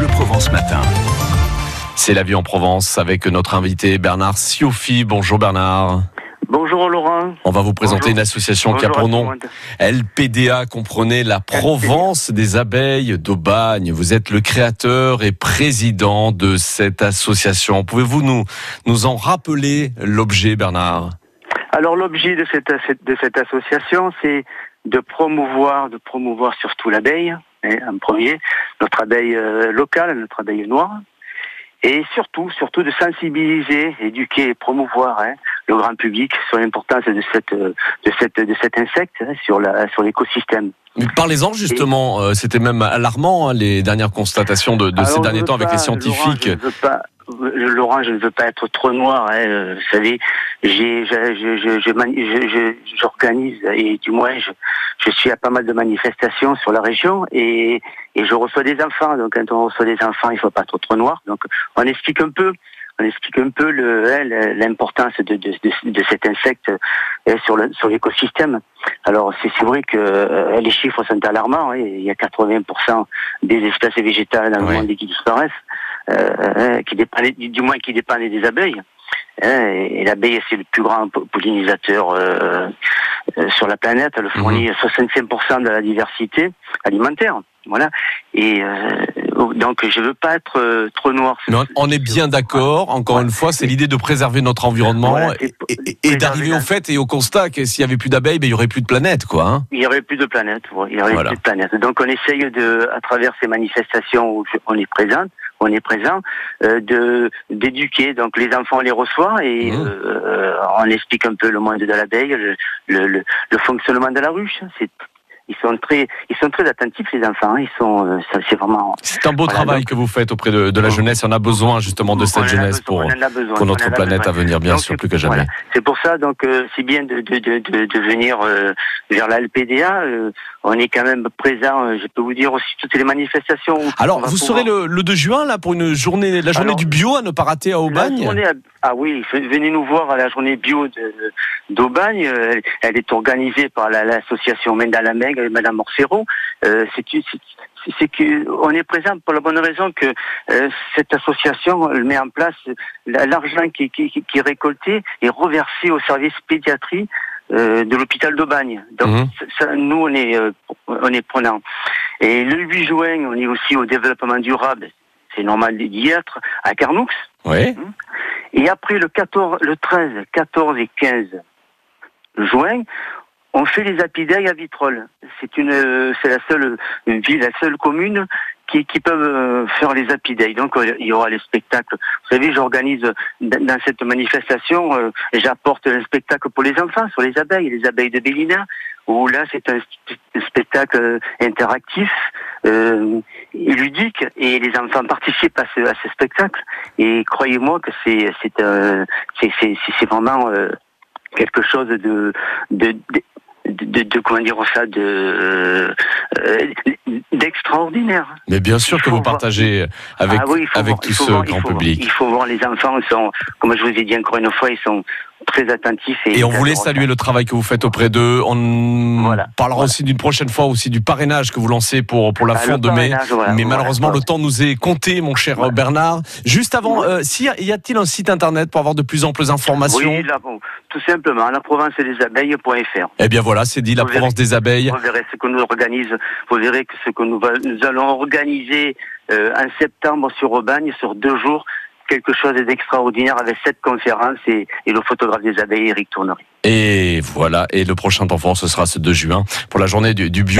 Bleu Provence Matin. C'est la vie en Provence avec notre invité Bernard Siofi. Bonjour Bernard. Bonjour Laurent. On va vous présenter Bonjour. une association qui a pour nom. LPDA, comprenez la Provence des abeilles d'Aubagne. Vous êtes le créateur et président de cette association. Pouvez-vous nous, nous en rappeler l'objet Bernard? Alors l'objet de cette, de cette association, c'est de promouvoir, de promouvoir surtout l'abeille, hein, en premier, notre abeille euh, locale, notre abeille noire, et surtout, surtout de sensibiliser, éduquer et promouvoir hein, le grand public sur l'importance de cette, euh, de cette, de cet insecte hein, sur la, sur l'écosystème. Parlez-en justement, euh, c'était même alarmant hein, les dernières constatations de, de ces derniers temps avec les scientifiques. Laurent, je Laurent, je ne veux pas être trop noir. hein, euh, vous savez, j'ai, j'organise et du moins je, je suis à pas mal de manifestations sur la région et, et je reçois des enfants. Donc quand on reçoit des enfants, il faut pas être trop noir. Donc on explique un peu. On explique un peu hein, l'importance de, de, de, de cet insecte euh, sur le sur l'écosystème. Alors c'est vrai que euh, les chiffres sont alarmants. hein. Il y a 80% des espèces végétales dans le monde qui disparaissent, euh, qui dépendent, du moins qui dépendent des abeilles. Hein, et l'abeille, c'est le plus grand po- pollinisateur euh, euh, sur la planète. Elle fournit 65% de la diversité alimentaire. Voilà. Et euh, donc, je veux pas être trop noir. Mais on- on est bien d'accord, encore Ouais. une fois, c'est l'idée de préserver notre environnement Voilà, et, et- et d'arriver au fait et au constat que s'il y avait plus d'abeilles, ben, il y aurait plus de planète, quoi. hein. Il y aurait plus de planète. ouais, Il y aurait Voilà. plus de planète. Donc, on essaye de, à travers ces manifestations où on est présent, on est présent, euh, de d'éduquer. Donc, les enfants on les reçoit et Mmh. euh, on explique un peu le monde de l'abeille, le, le, le, le fonctionnement de la ruche. C'est ils sont très, ils sont très attentifs les enfants. Ils sont, euh, c'est vraiment. C'est un beau Voilà, travail donc- que vous faites auprès de, de la jeunesse. On a besoin justement de cette jeunesse besoin, pour, besoin, notre planète à venir, bien Donc, sûr, plus que jamais. voilà. C'est pour ça, donc, euh, c'est bien de, venir euh, vers la LPDA. euh, on est quand même présent. je peux vous dire aussi toutes les manifestations. Alors, vous pouvoir- serez le, le 2 juin, là, pour une journée, la journée Alors, du bio à ne pas rater à Aubagne à- Ah oui, venez nous voir à la journée bio d'Aubagne. Elle, est organisée par la- l'association la avec Madame Morcero. Euh, c'est une- c'est- c'est que on est présent pour la bonne raison que euh, cette association elle met en place la- l'argent qui, qui, qui- qui est récolté est reversé au service pédiatrie euh, de l'hôpital d'Aubagne. Donc Mhm. ça, nous on est euh, on est prenant. Et le 8 juin, on est aussi au développement durable. C'est normal d'y être à Carnoux. Et après le 14, le 13, 14 et 15 juin, on fait les apidailles à Vitrolles. C'est une, euh, c'est la seule ville, la seule commune qui, qui peuvent euh, faire les apidailles. Donc euh, il y aura les spectacles. Vous savez, j'organise dans cette manifestation, j'apporte un spectacle pour les enfants sur les abeilles, les abeilles de Bélina. Où là, c'est un sp- spectacle interactif euh, ludique, et les enfants participent à ce, à ce spectacle. Et croyez-moi que c'est c'est euh, vraiment quelque chose de, de de, de- comment dire ça de euh, d'extraordinaire. Mais bien sûr que vous voir- partagez avec, Ah oui, avec voir- tout ce voir- il grand public. Il faut voir les enfants, sont, comme je vous ai dit encore une fois, ils sont très attentifs. Et, Et on voulait saluer le travail que vous faites auprès d'eux. On Voilà. parlera Voilà. aussi d'une prochaine fois aussi du parrainage que vous lancez pour, pour la Ah, fin le de mai. voilà, Mais malheureusement, le temps nous est compté, mon cher. Bernard. Juste avant, euh, si, y a-t-il un site internet pour avoir de plus amples informations Oui, là, bon, tout simplement, la Provence et les abeilles.fr. Eh bien voilà, c'est dit, la Vous verrez. Provence des abeilles. Vous verrez ce que nous organise, vous verrez que ce que nous allons organiser euh, en septembre sur Aubagne, sur deux jours, quelque chose d'extraordinaire avec cette conférence et, le photographe des abeilles, Eric Tournery. Et voilà, et le prochain temps ce sera ce 2 juin pour la journée du, du bio.